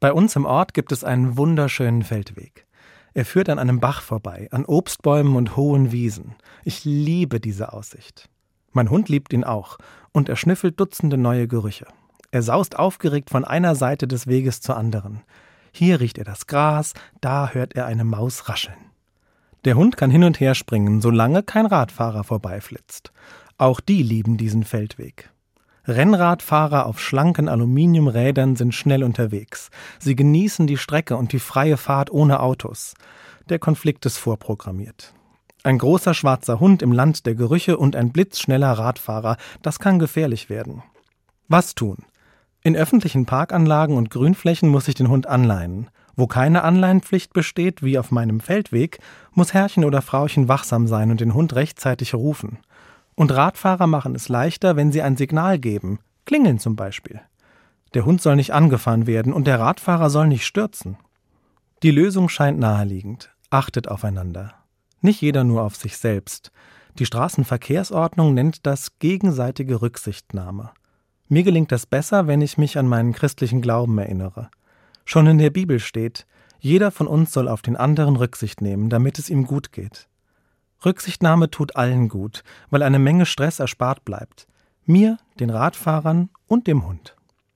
Bei uns im Ort gibt es einen wunderschönen Feldweg. Er führt an einem Bach vorbei, an Obstbäumen und hohen Wiesen. Ich liebe diese Aussicht. Mein Hund liebt ihn auch, und er schnüffelt Dutzende neue Gerüche. Er saust aufgeregt von einer Seite des Weges zur anderen. Hier riecht er das Gras, da hört er eine Maus rascheln. Der Hund kann hin und her springen, solange kein Radfahrer vorbeiflitzt. Auch die lieben diesen Feldweg. Rennradfahrer auf schlanken Aluminiumrädern sind schnell unterwegs. Sie genießen die Strecke und die freie Fahrt ohne Autos. Der Konflikt ist vorprogrammiert. Ein großer schwarzer Hund im Land der Gerüche und ein blitzschneller Radfahrer, das kann gefährlich werden. Was tun? In öffentlichen Parkanlagen und Grünflächen muss ich den Hund anleihen. Wo keine Anleihenpflicht besteht, wie auf meinem Feldweg, muss Herrchen oder Frauchen wachsam sein und den Hund rechtzeitig rufen. Und Radfahrer machen es leichter, wenn sie ein Signal geben, klingeln zum Beispiel. Der Hund soll nicht angefahren werden und der Radfahrer soll nicht stürzen. Die Lösung scheint naheliegend. Achtet aufeinander. Nicht jeder nur auf sich selbst. Die Straßenverkehrsordnung nennt das gegenseitige Rücksichtnahme. Mir gelingt das besser, wenn ich mich an meinen christlichen Glauben erinnere. Schon in der Bibel steht, jeder von uns soll auf den anderen Rücksicht nehmen, damit es ihm gut geht. Rücksichtnahme tut allen gut, weil eine Menge Stress erspart bleibt. Mir, den Radfahrern und dem Hund.